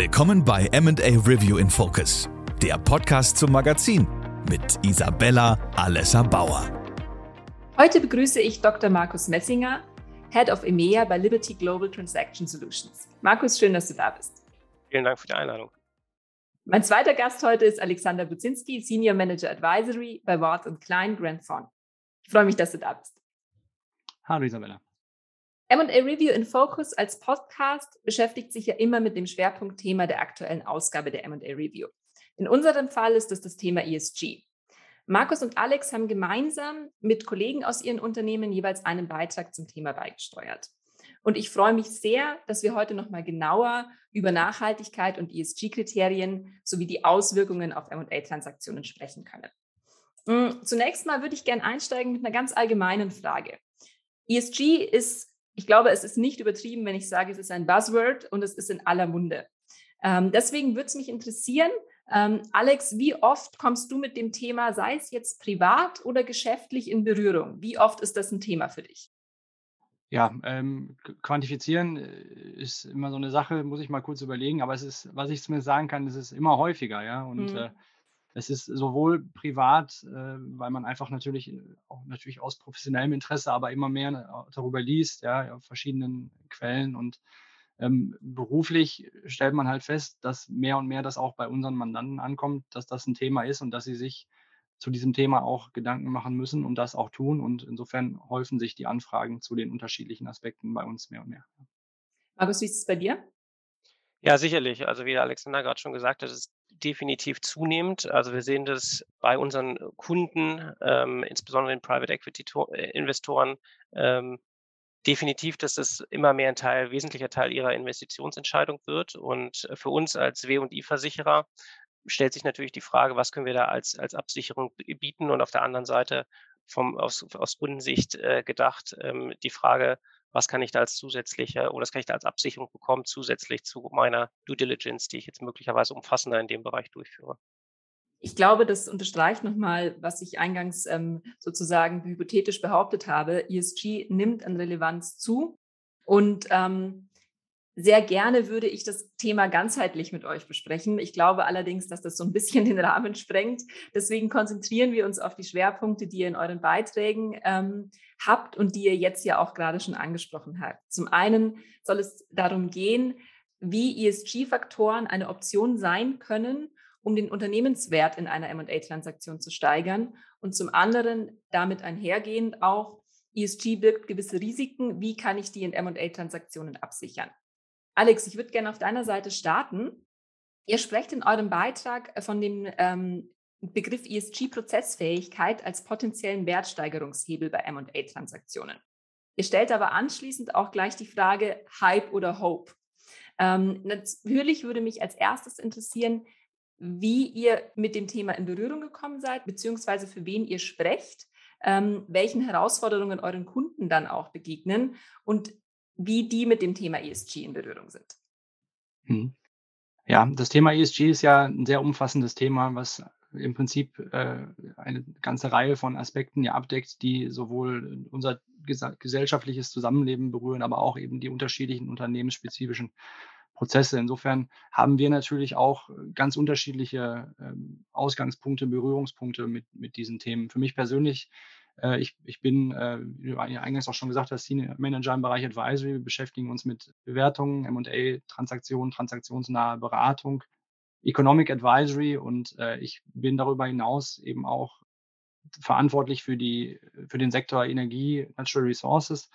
Willkommen bei MA Review in Focus, der Podcast zum Magazin mit Isabella Alessa Bauer. Heute begrüße ich Dr. Markus Messinger, Head of EMEA bei Liberty Global Transaction Solutions. Markus, schön, dass du da bist. Vielen Dank für die Einladung. Mein zweiter Gast heute ist Alexander Budzinski, Senior Manager Advisory bei Ward Klein Grand Thorn. Ich freue mich, dass du da bist. Hallo Isabella. MA Review in Focus als Podcast beschäftigt sich ja immer mit dem Schwerpunktthema der aktuellen Ausgabe der MA Review. In unserem Fall ist es das Thema ESG. Markus und Alex haben gemeinsam mit Kollegen aus ihren Unternehmen jeweils einen Beitrag zum Thema beigesteuert. Und ich freue mich sehr, dass wir heute nochmal genauer über Nachhaltigkeit und ESG-Kriterien sowie die Auswirkungen auf MA-Transaktionen sprechen können. Hm, zunächst mal würde ich gerne einsteigen mit einer ganz allgemeinen Frage. ESG ist ich glaube, es ist nicht übertrieben, wenn ich sage, es ist ein Buzzword und es ist in aller Munde. Ähm, deswegen würde es mich interessieren, ähm, Alex, wie oft kommst du mit dem Thema, sei es jetzt privat oder geschäftlich, in Berührung? Wie oft ist das ein Thema für dich? Ja, ähm, quantifizieren äh, ist immer so eine Sache, muss ich mal kurz überlegen, aber es ist, was ich zumindest sagen kann, es ist immer häufiger, ja. Und mhm. äh, es ist sowohl privat, äh, weil man einfach natürlich äh, auch natürlich aus professionellem Interesse, aber immer mehr äh, darüber liest, ja, auf verschiedenen Quellen und ähm, beruflich stellt man halt fest, dass mehr und mehr das auch bei unseren Mandanten ankommt, dass das ein Thema ist und dass sie sich zu diesem Thema auch Gedanken machen müssen und das auch tun. Und insofern häufen sich die Anfragen zu den unterschiedlichen Aspekten bei uns mehr und mehr. Markus, wie ist es bei dir? Ja, sicherlich. Also wie der Alexander gerade schon gesagt hat, ist definitiv zunehmend. Also wir sehen das bei unseren Kunden, ähm, insbesondere den Private Equity äh, Investoren, ähm, definitiv, dass das immer mehr ein Teil, wesentlicher Teil ihrer Investitionsentscheidung wird. Und für uns als W&I-Versicherer stellt sich natürlich die Frage, was können wir da als, als Absicherung bieten? Und auf der anderen Seite vom, aus, aus Kundensicht äh, gedacht, ähm, die Frage, was kann ich da als zusätzliche oder was kann ich da als Absicherung bekommen, zusätzlich zu meiner Due Diligence, die ich jetzt möglicherweise umfassender in dem Bereich durchführe. Ich glaube, das unterstreicht nochmal, was ich eingangs ähm, sozusagen hypothetisch behauptet habe. ESG nimmt an Relevanz zu und ähm, sehr gerne würde ich das Thema ganzheitlich mit euch besprechen. Ich glaube allerdings, dass das so ein bisschen den Rahmen sprengt. Deswegen konzentrieren wir uns auf die Schwerpunkte, die ihr in euren Beiträgen ähm, habt und die ihr jetzt ja auch gerade schon angesprochen habt. Zum einen soll es darum gehen, wie ESG-Faktoren eine Option sein können, um den Unternehmenswert in einer M&A-Transaktion zu steigern und zum anderen damit einhergehend auch, ESG birgt gewisse Risiken, wie kann ich die in M&A-Transaktionen absichern? Alex, ich würde gerne auf deiner Seite starten. Ihr sprecht in eurem Beitrag äh, von dem ähm, Begriff ESG-Prozessfähigkeit als potenziellen Wertsteigerungshebel bei MA-Transaktionen. Ihr stellt aber anschließend auch gleich die Frage Hype oder Hope. Ähm, natürlich würde mich als erstes interessieren, wie ihr mit dem Thema in Berührung gekommen seid, beziehungsweise für wen ihr sprecht, ähm, welchen Herausforderungen euren Kunden dann auch begegnen und wie die mit dem Thema ESG in Berührung sind. Hm. Ja, das Thema ESG ist ja ein sehr umfassendes Thema, was im Prinzip äh, eine ganze Reihe von Aspekten ja abdeckt, die sowohl unser gesellschaftliches Zusammenleben berühren, aber auch eben die unterschiedlichen unternehmensspezifischen Prozesse. Insofern haben wir natürlich auch ganz unterschiedliche ähm, Ausgangspunkte, Berührungspunkte mit, mit diesen Themen. Für mich persönlich ich, ich bin, äh, wie du eingangs auch schon gesagt hast, Senior Manager im Bereich Advisory. Wir beschäftigen uns mit Bewertungen, M&A, Transaktionen, transaktionsnahe Beratung, Economic Advisory und äh, ich bin darüber hinaus eben auch verantwortlich für die, für den Sektor Energie, Natural Resources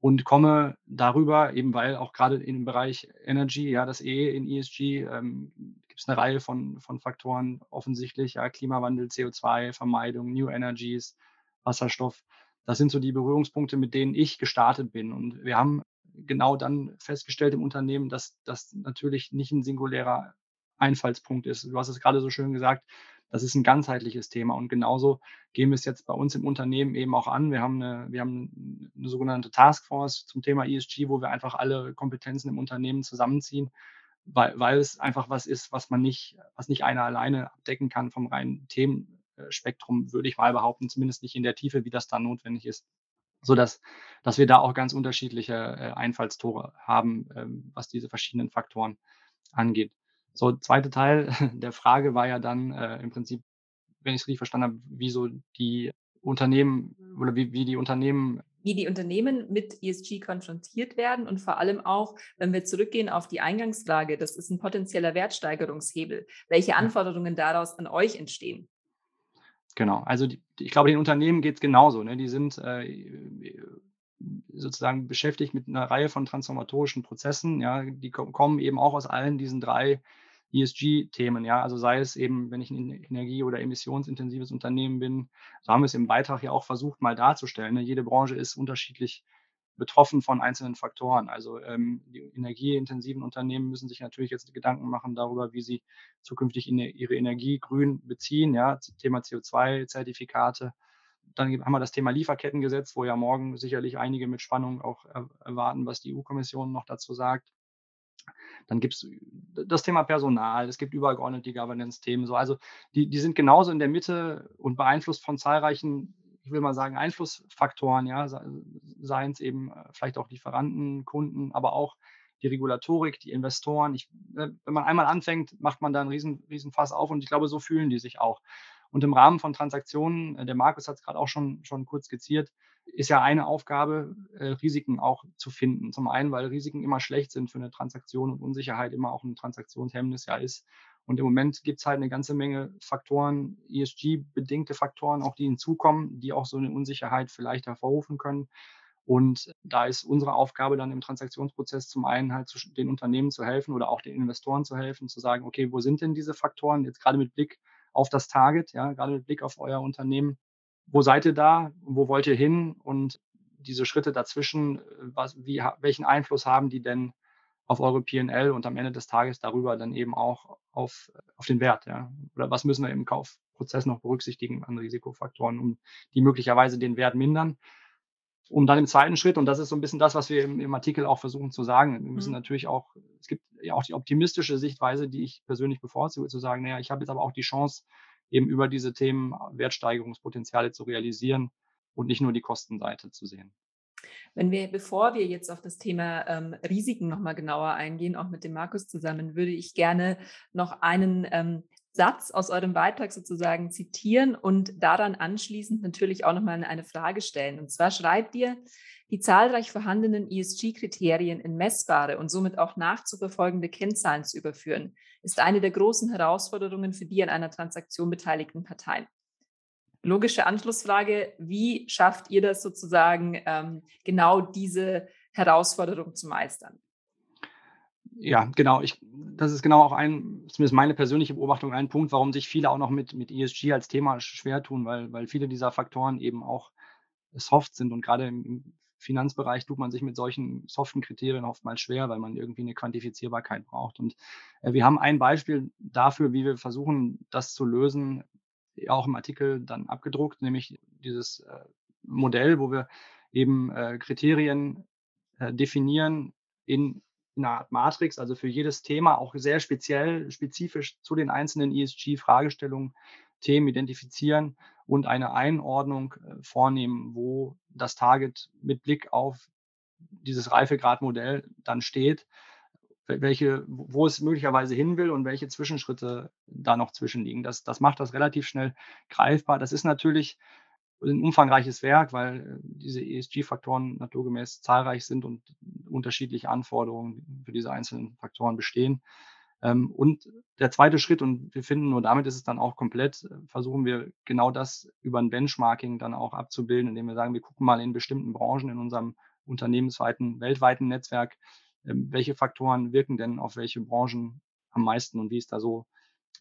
und komme darüber, eben weil auch gerade im Bereich Energy, ja, das E in ESG, ähm, gibt es eine Reihe von, von Faktoren offensichtlich, ja, Klimawandel, CO2-Vermeidung, New Energies, Wasserstoff. Das sind so die Berührungspunkte, mit denen ich gestartet bin. Und wir haben genau dann festgestellt im Unternehmen, dass das natürlich nicht ein singulärer Einfallspunkt ist. Du hast es gerade so schön gesagt, das ist ein ganzheitliches Thema. Und genauso gehen wir es jetzt bei uns im Unternehmen eben auch an. Wir haben eine, wir haben eine sogenannte Taskforce zum Thema ESG, wo wir einfach alle Kompetenzen im Unternehmen zusammenziehen, weil, weil es einfach was ist, was man nicht, was nicht einer alleine abdecken kann vom reinen Themen, Spektrum, würde ich mal behaupten, zumindest nicht in der Tiefe, wie das da notwendig ist. So dass, dass wir da auch ganz unterschiedliche äh, Einfallstore haben, ähm, was diese verschiedenen Faktoren angeht. So, zweiter Teil der Frage war ja dann äh, im Prinzip, wenn ich es richtig verstanden habe, wieso die Unternehmen oder wie, wie die Unternehmen wie die Unternehmen mit ESG konfrontiert werden und vor allem auch, wenn wir zurückgehen auf die Eingangsfrage, das ist ein potenzieller Wertsteigerungshebel, welche Anforderungen daraus an euch entstehen. Genau, also die, ich glaube, den Unternehmen geht es genauso. Ne? Die sind äh, sozusagen beschäftigt mit einer Reihe von transformatorischen Prozessen. Ja, die kommen eben auch aus allen diesen drei ESG-Themen, ja, also sei es eben, wenn ich ein energie- oder emissionsintensives Unternehmen bin, so haben wir es im Beitrag ja auch versucht, mal darzustellen. Ne? Jede Branche ist unterschiedlich betroffen von einzelnen Faktoren. Also ähm, die energieintensiven Unternehmen müssen sich natürlich jetzt Gedanken machen darüber, wie sie zukünftig in ihre Energie grün beziehen, ja, Thema CO2-Zertifikate. Dann haben wir das Thema Lieferkettengesetz, wo ja morgen sicherlich einige mit Spannung auch erwarten, was die EU-Kommission noch dazu sagt. Dann gibt es das Thema Personal, es gibt übergeordnet die Governance-Themen. So. Also die, die sind genauso in der Mitte und beeinflusst von zahlreichen, ich will mal sagen, Einflussfaktoren, ja, seien es eben äh, vielleicht auch Lieferanten, Kunden, aber auch die Regulatorik, die Investoren. Ich, äh, wenn man einmal anfängt, macht man da einen riesen, riesen Fass auf und ich glaube, so fühlen die sich auch. Und im Rahmen von Transaktionen, äh, der Markus hat es gerade auch schon, schon kurz skizziert, ist ja eine Aufgabe, Risiken auch zu finden. Zum einen, weil Risiken immer schlecht sind für eine Transaktion und Unsicherheit immer auch ein Transaktionshemmnis ja ist. Und im Moment gibt es halt eine ganze Menge Faktoren, ESG-bedingte Faktoren, auch die hinzukommen, die auch so eine Unsicherheit vielleicht hervorrufen können. Und da ist unsere Aufgabe dann im Transaktionsprozess zum einen halt den Unternehmen zu helfen oder auch den Investoren zu helfen, zu sagen, okay, wo sind denn diese Faktoren? Jetzt gerade mit Blick auf das Target, ja, gerade mit Blick auf euer Unternehmen wo seid ihr da, wo wollt ihr hin und diese Schritte dazwischen, was, wie, welchen Einfluss haben die denn auf eure PL und am Ende des Tages darüber dann eben auch auf, auf den Wert, ja? Oder was müssen wir im Kaufprozess noch berücksichtigen an Risikofaktoren, um die möglicherweise den Wert mindern? Um dann im zweiten Schritt, und das ist so ein bisschen das, was wir im, im Artikel auch versuchen zu sagen, wir müssen mhm. natürlich auch, es gibt ja auch die optimistische Sichtweise, die ich persönlich bevorzuge, zu sagen, naja, ich habe jetzt aber auch die Chance, eben über diese Themen Wertsteigerungspotenziale zu realisieren und nicht nur die Kostenseite zu sehen. Wenn wir, bevor wir jetzt auf das Thema ähm, Risiken nochmal genauer eingehen, auch mit dem Markus zusammen, würde ich gerne noch einen ähm, Satz aus eurem Beitrag sozusagen zitieren und daran anschließend natürlich auch nochmal eine Frage stellen. Und zwar schreibt ihr, die zahlreich vorhandenen ESG-Kriterien in messbare und somit auch nachzuverfolgende Kennzahlen zu überführen, ist eine der großen Herausforderungen für die an einer Transaktion beteiligten Parteien. Logische Anschlussfrage, wie schafft ihr das sozusagen, ähm, genau diese Herausforderung zu meistern? Ja, genau. Ich, das ist genau auch ein, zumindest meine persönliche Beobachtung, ein Punkt, warum sich viele auch noch mit, mit ESG als Thema schwer tun, weil, weil viele dieser Faktoren eben auch soft sind und gerade im, Finanzbereich tut man sich mit solchen soften Kriterien oftmals schwer, weil man irgendwie eine Quantifizierbarkeit braucht. Und äh, wir haben ein Beispiel dafür, wie wir versuchen, das zu lösen, auch im Artikel dann abgedruckt, nämlich dieses äh, Modell, wo wir eben äh, Kriterien äh, definieren in einer Art Matrix, also für jedes Thema auch sehr speziell, spezifisch zu den einzelnen ESG-Fragestellungen Themen identifizieren und eine Einordnung vornehmen, wo das Target mit Blick auf dieses Reifegradmodell dann steht, welche, wo es möglicherweise hin will und welche Zwischenschritte da noch zwischenliegen. Das, das macht das relativ schnell greifbar. Das ist natürlich ein umfangreiches Werk, weil äh, diese ESG-Faktoren naturgemäß zahlreich sind und unterschiedliche Anforderungen für diese einzelnen Faktoren bestehen. Ähm, und der zweite Schritt, und wir finden, nur damit ist es dann auch komplett, äh, versuchen wir genau das über ein Benchmarking dann auch abzubilden, indem wir sagen, wir gucken mal in bestimmten Branchen in unserem unternehmensweiten, weltweiten Netzwerk, welche Faktoren wirken denn auf welche Branchen am meisten und wie ist da so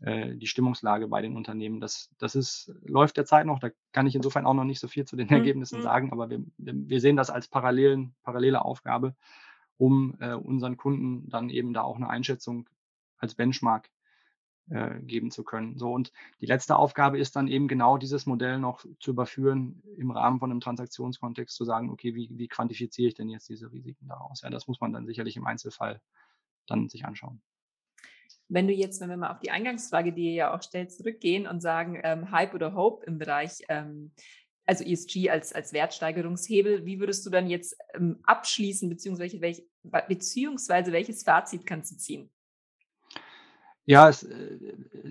äh, die Stimmungslage bei den Unternehmen. Das, das ist, läuft derzeit noch, da kann ich insofern auch noch nicht so viel zu den mhm. Ergebnissen mhm. sagen, aber wir, wir sehen das als parallelen, parallele Aufgabe, um äh, unseren Kunden dann eben da auch eine Einschätzung als Benchmark äh, geben zu können. So und die letzte Aufgabe ist dann eben genau dieses Modell noch zu überführen im Rahmen von einem Transaktionskontext zu sagen, okay, wie, wie quantifiziere ich denn jetzt diese Risiken daraus? Ja, das muss man dann sicherlich im Einzelfall dann sich anschauen. Wenn du jetzt, wenn wir mal auf die Eingangsfrage, die ihr ja auch stellt, zurückgehen und sagen, ähm, Hype oder Hope im Bereich, ähm, also ESG als, als Wertsteigerungshebel, wie würdest du dann jetzt ähm, abschließen, beziehungsweise, welch, beziehungsweise welches Fazit kannst du ziehen? Ja, es äh,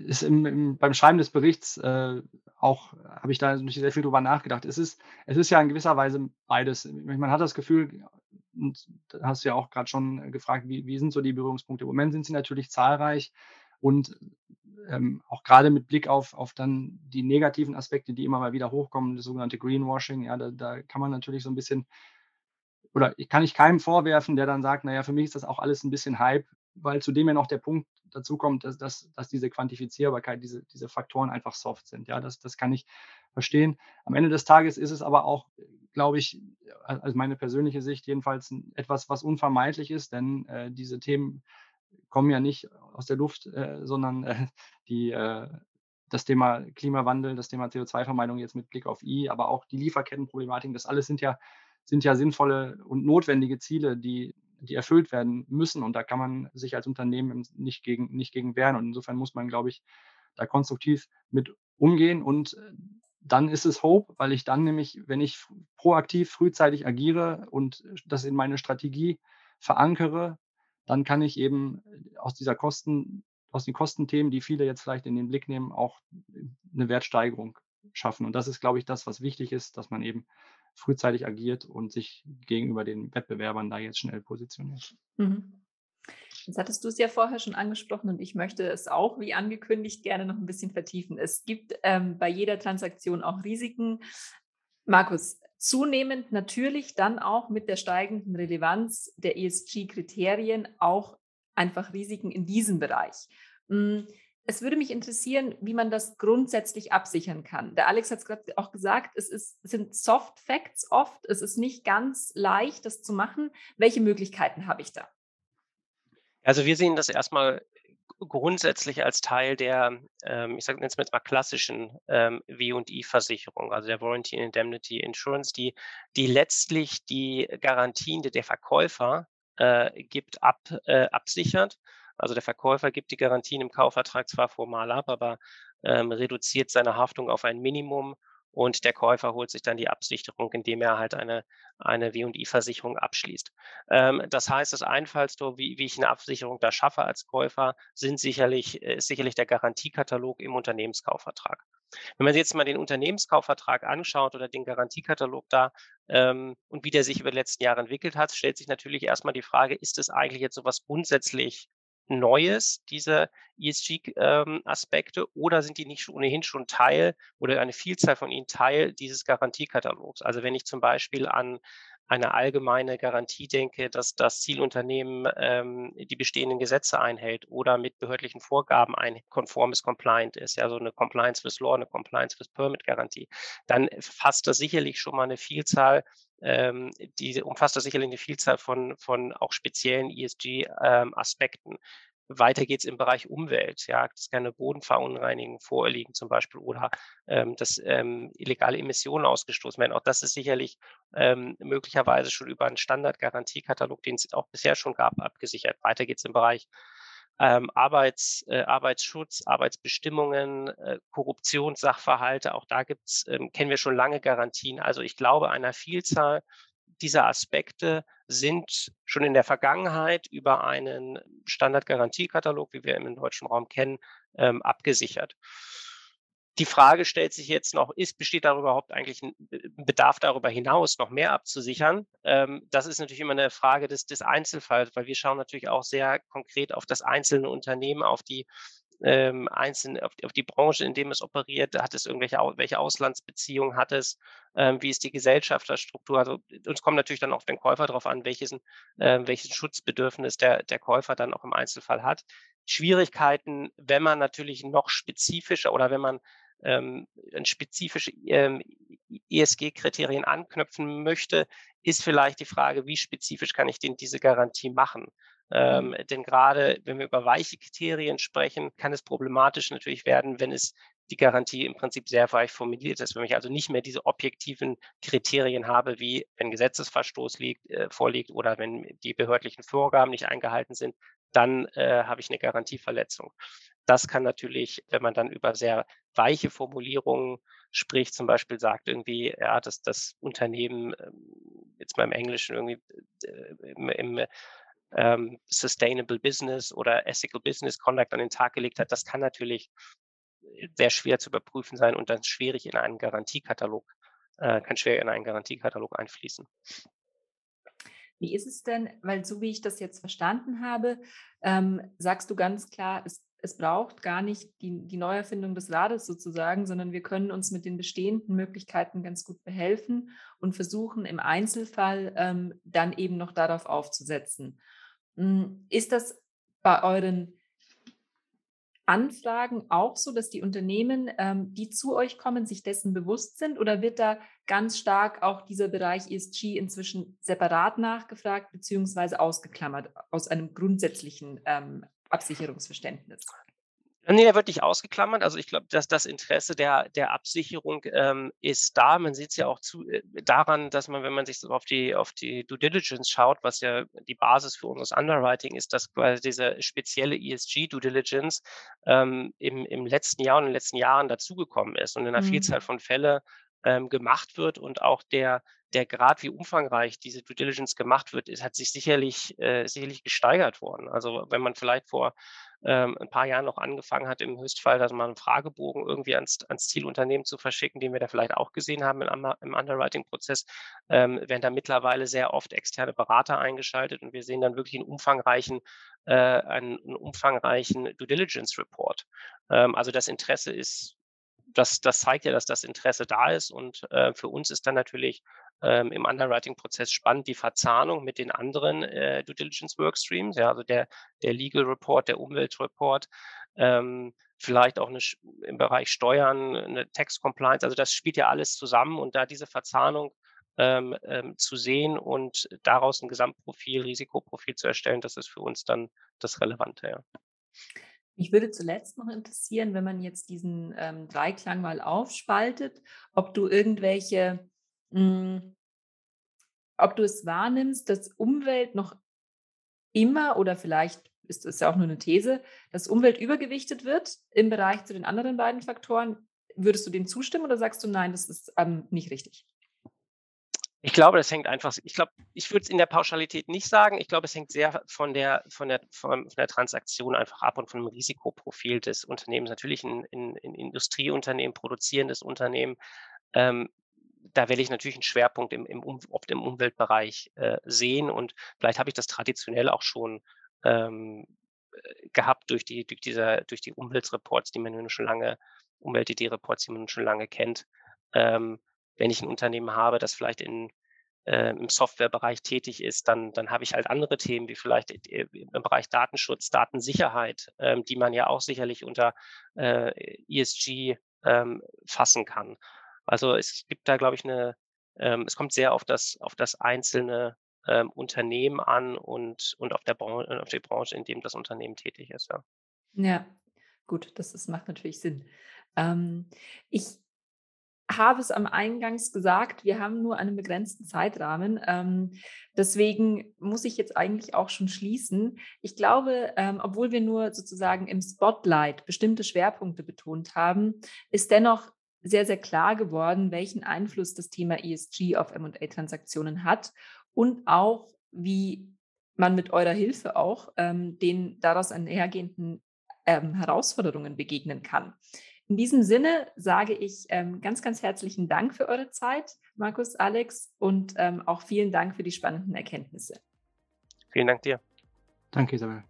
ist im, im, beim Schreiben des Berichts äh, auch, habe ich da sehr viel drüber nachgedacht. Es ist, es ist ja in gewisser Weise beides. Man hat das Gefühl, und da hast du ja auch gerade schon gefragt, wie, wie sind so die Berührungspunkte? Im Moment sind sie natürlich zahlreich und ähm, auch gerade mit Blick auf, auf dann die negativen Aspekte, die immer mal wieder hochkommen, das sogenannte Greenwashing, ja, da, da kann man natürlich so ein bisschen, oder ich kann ich keinem vorwerfen, der dann sagt, naja, für mich ist das auch alles ein bisschen Hype, weil zudem ja noch der Punkt dazu kommt, dass, dass, dass diese Quantifizierbarkeit, diese, diese Faktoren einfach soft sind. Ja, das, das kann ich verstehen. Am Ende des Tages ist es aber auch, glaube ich, also meine persönliche Sicht jedenfalls etwas, was unvermeidlich ist, denn äh, diese Themen kommen ja nicht aus der Luft, äh, sondern äh, die, äh, das Thema Klimawandel, das Thema CO2-Vermeidung jetzt mit Blick auf I, aber auch die Lieferkettenproblematik, das alles sind ja, sind ja sinnvolle und notwendige Ziele, die die erfüllt werden müssen. Und da kann man sich als Unternehmen nicht gegen, nicht gegen wehren. Und insofern muss man, glaube ich, da konstruktiv mit umgehen. Und äh, dann ist es Hope, weil ich dann nämlich, wenn ich proaktiv frühzeitig agiere und das in meine Strategie verankere, dann kann ich eben aus dieser Kosten, aus den Kostenthemen, die viele jetzt vielleicht in den Blick nehmen, auch eine Wertsteigerung schaffen. Und das ist, glaube ich, das, was wichtig ist, dass man eben frühzeitig agiert und sich gegenüber den Wettbewerbern da jetzt schnell positioniert. Mhm. Jetzt hattest du es ja vorher schon angesprochen und ich möchte es auch, wie angekündigt, gerne noch ein bisschen vertiefen. Es gibt ähm, bei jeder Transaktion auch Risiken. Markus, zunehmend natürlich dann auch mit der steigenden Relevanz der ESG-Kriterien auch einfach Risiken in diesem Bereich. Hm, es würde mich interessieren, wie man das grundsätzlich absichern kann. Der Alex hat es gerade auch gesagt, es, ist, sind Soft Facts oft, es ist nicht ganz leicht, das zu machen. Welche Möglichkeiten habe ich da? Also wir sehen das erstmal grundsätzlich als Teil der, ähm, ich sage jetzt mal klassischen ähm, W&I-Versicherung, also der Warranty and Indemnity Insurance, die, die letztlich die Garantien, die der Verkäufer äh, gibt, ab, äh, absichert also der Verkäufer gibt die Garantien im Kaufvertrag zwar formal ab, aber ähm, reduziert seine Haftung auf ein Minimum und der Käufer holt sich dann die Absicherung, indem er halt eine, eine W&I-Versicherung abschließt. Ähm, das heißt, das Einfallstor, wie, wie ich eine Absicherung da schaffe als Käufer, sind sicherlich, äh, ist sicherlich der Garantiekatalog im Unternehmenskaufvertrag. Wenn man sich jetzt mal den Unternehmenskaufvertrag anschaut oder den Garantiekatalog da ähm, und wie der sich über die letzten Jahre entwickelt hat, stellt sich natürlich erstmal die Frage, ist es eigentlich jetzt so was grundsätzlich Neues, diese ESG-Aspekte, ähm, oder sind die nicht ohnehin schon Teil oder eine Vielzahl von ihnen Teil dieses Garantiekatalogs? Also wenn ich zum Beispiel an eine allgemeine Garantie denke, dass das Zielunternehmen ähm, die bestehenden Gesetze einhält oder mit behördlichen Vorgaben ein konformes Compliant ist, ja, so eine Compliance with Law, eine Compliance with Permit Garantie, dann fasst das sicherlich schon mal eine Vielzahl ähm, die umfasst das sicherlich eine Vielzahl von, von auch speziellen ESG-Aspekten. Ähm, weiter geht es im Bereich Umwelt. Ja, es kann eine Bodenverunreinigung vorliegen zum Beispiel oder ähm, dass ähm, illegale Emissionen ausgestoßen werden. Auch das ist sicherlich ähm, möglicherweise schon über einen Standardgarantiekatalog, den es auch bisher schon gab, abgesichert. Weiter geht es im Bereich ähm, Arbeits, äh, Arbeitsschutz, Arbeitsbestimmungen, äh, Korruptionssachverhalte. Auch da gibt's, ähm, kennen wir schon lange Garantien. Also ich glaube, einer Vielzahl dieser Aspekte sind schon in der Vergangenheit über einen Standardgarantiekatalog, wie wir im deutschen Raum kennen, ähm, abgesichert. Die Frage stellt sich jetzt noch, ist, besteht da überhaupt eigentlich ein Bedarf darüber hinaus, noch mehr abzusichern? Ähm, das ist natürlich immer eine Frage des, des Einzelfalls, weil wir schauen natürlich auch sehr konkret auf das einzelne Unternehmen, auf die ähm, einzelne, auf auf die Branche, in dem es operiert, hat es irgendwelche welche Auslandsbeziehungen hat es, ähm, wie ist die Gesellschafterstruktur? Also uns kommt natürlich dann auch den Käufer darauf an, welches, äh, welches Schutzbedürfnis der, der Käufer dann auch im Einzelfall hat. Schwierigkeiten, wenn man natürlich noch spezifischer oder wenn man ähm, an spezifische ähm, ESG-Kriterien anknüpfen möchte, ist vielleicht die Frage, wie spezifisch kann ich denn diese Garantie machen? Ähm, mhm. denn gerade wenn wir über weiche Kriterien sprechen, kann es problematisch natürlich werden, wenn es die Garantie im Prinzip sehr weich formuliert ist, wenn ich also nicht mehr diese objektiven Kriterien habe, wie wenn Gesetzesverstoß liegt, äh, vorliegt oder wenn die behördlichen Vorgaben nicht eingehalten sind, dann äh, habe ich eine Garantieverletzung. Das kann natürlich, wenn man dann über sehr weiche Formulierungen spricht, zum Beispiel sagt irgendwie, ja, dass das Unternehmen, ähm, jetzt mal im Englischen irgendwie äh, im, im ähm, Sustainable Business oder Ethical Business Conduct an den Tag gelegt hat, das kann natürlich sehr schwer zu überprüfen sein und dann schwierig in einen Garantiekatalog, äh, kann schwer in einen Garantiekatalog einfließen. Wie ist es denn, weil so wie ich das jetzt verstanden habe, ähm, sagst du ganz klar, es, es braucht gar nicht die, die Neuerfindung des Rades sozusagen, sondern wir können uns mit den bestehenden Möglichkeiten ganz gut behelfen und versuchen im Einzelfall ähm, dann eben noch darauf aufzusetzen. Hm, ist das bei euren Anfragen auch so, dass die Unternehmen, ähm, die zu euch kommen, sich dessen bewusst sind? Oder wird da ganz stark auch dieser Bereich ESG inzwischen separat nachgefragt beziehungsweise ausgeklammert aus einem grundsätzlichen ähm, Absicherungsverständnis? Nee, der wird nicht ausgeklammert. Also ich glaube, dass das Interesse der, der Absicherung ähm, ist da. Man sieht es ja auch zu, äh, daran, dass man, wenn man sich so auf die, auf die Due Diligence schaut, was ja die Basis für unseres Underwriting ist, dass quasi diese spezielle ESG Due Diligence ähm, im, im letzten Jahr und in den letzten Jahren dazugekommen ist und in einer mhm. Vielzahl von Fälle ähm, gemacht wird und auch der, der Grad, wie umfangreich diese Due Diligence gemacht wird, ist, hat sich sicherlich, äh, sicherlich gesteigert worden. Also wenn man vielleicht vor ähm, ein paar Jahren noch angefangen hat, im Höchstfall, dass man einen Fragebogen irgendwie ans, ans Zielunternehmen zu verschicken, den wir da vielleicht auch gesehen haben im, im Underwriting-Prozess, ähm, werden da mittlerweile sehr oft externe Berater eingeschaltet und wir sehen dann wirklich einen umfangreichen, äh, einen, einen umfangreichen Due Diligence Report. Ähm, also das Interesse ist das, das zeigt ja, dass das Interesse da ist. Und äh, für uns ist dann natürlich ähm, im Underwriting-Prozess spannend die Verzahnung mit den anderen äh, Due Diligence Workstreams, ja, also der, der Legal Report, der Umweltreport, ähm, vielleicht auch eine, im Bereich Steuern, eine Tax Compliance. Also das spielt ja alles zusammen und da diese Verzahnung ähm, ähm, zu sehen und daraus ein Gesamtprofil, Risikoprofil zu erstellen, das ist für uns dann das Relevante. Ja. Mich würde zuletzt noch interessieren, wenn man jetzt diesen ähm, Dreiklang mal aufspaltet, ob du irgendwelche, hm, ob du es wahrnimmst, dass Umwelt noch immer oder vielleicht ist es ja auch nur eine These, dass Umwelt übergewichtet wird im Bereich zu den anderen beiden Faktoren. Würdest du dem zustimmen oder sagst du nein, das ist ähm, nicht richtig? Ich glaube, das hängt einfach, ich glaube, ich würde es in der Pauschalität nicht sagen. Ich glaube, es hängt sehr von der, von der, von, der Transaktion einfach ab und von dem Risikoprofil des Unternehmens. Natürlich ein, ein, ein Industrieunternehmen, produzierendes Unternehmen, ähm, da werde ich natürlich einen Schwerpunkt im, im, oft im Umweltbereich äh, sehen und vielleicht habe ich das traditionell auch schon ähm, äh, gehabt durch die, durch dieser, durch die Umweltreports, die man nun schon lange, Umwelt-ID-Reports, die man schon lange kennt. Ähm, wenn ich ein Unternehmen habe, das vielleicht in, äh, im Softwarebereich tätig ist, dann, dann habe ich halt andere Themen, wie vielleicht im Bereich Datenschutz, Datensicherheit, ähm, die man ja auch sicherlich unter äh, ESG ähm, fassen kann. Also es gibt da, glaube ich, eine, ähm, es kommt sehr auf das, auf das einzelne ähm, Unternehmen an und, und auf, der Branche, auf die Branche, in dem das Unternehmen tätig ist. Ja, ja gut, das, das macht natürlich Sinn. Ähm, ich habe es am Eingangs gesagt, wir haben nur einen begrenzten Zeitrahmen. Ähm, deswegen muss ich jetzt eigentlich auch schon schließen. Ich glaube, ähm, obwohl wir nur sozusagen im Spotlight bestimmte Schwerpunkte betont haben, ist dennoch sehr, sehr klar geworden, welchen Einfluss das Thema ESG auf MA-Transaktionen hat und auch, wie man mit eurer Hilfe auch ähm, den daraus einhergehenden ähm, Herausforderungen begegnen kann. In diesem Sinne sage ich ähm, ganz, ganz herzlichen Dank für eure Zeit, Markus, Alex, und ähm, auch vielen Dank für die spannenden Erkenntnisse. Vielen Dank dir. Danke, Isabel.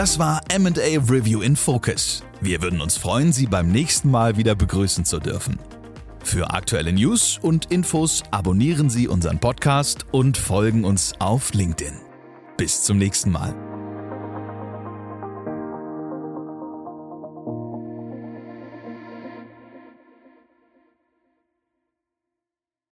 Das war MA Review in Focus. Wir würden uns freuen, Sie beim nächsten Mal wieder begrüßen zu dürfen. Für aktuelle News und Infos abonnieren Sie unseren Podcast und folgen uns auf LinkedIn. Bis zum nächsten Mal.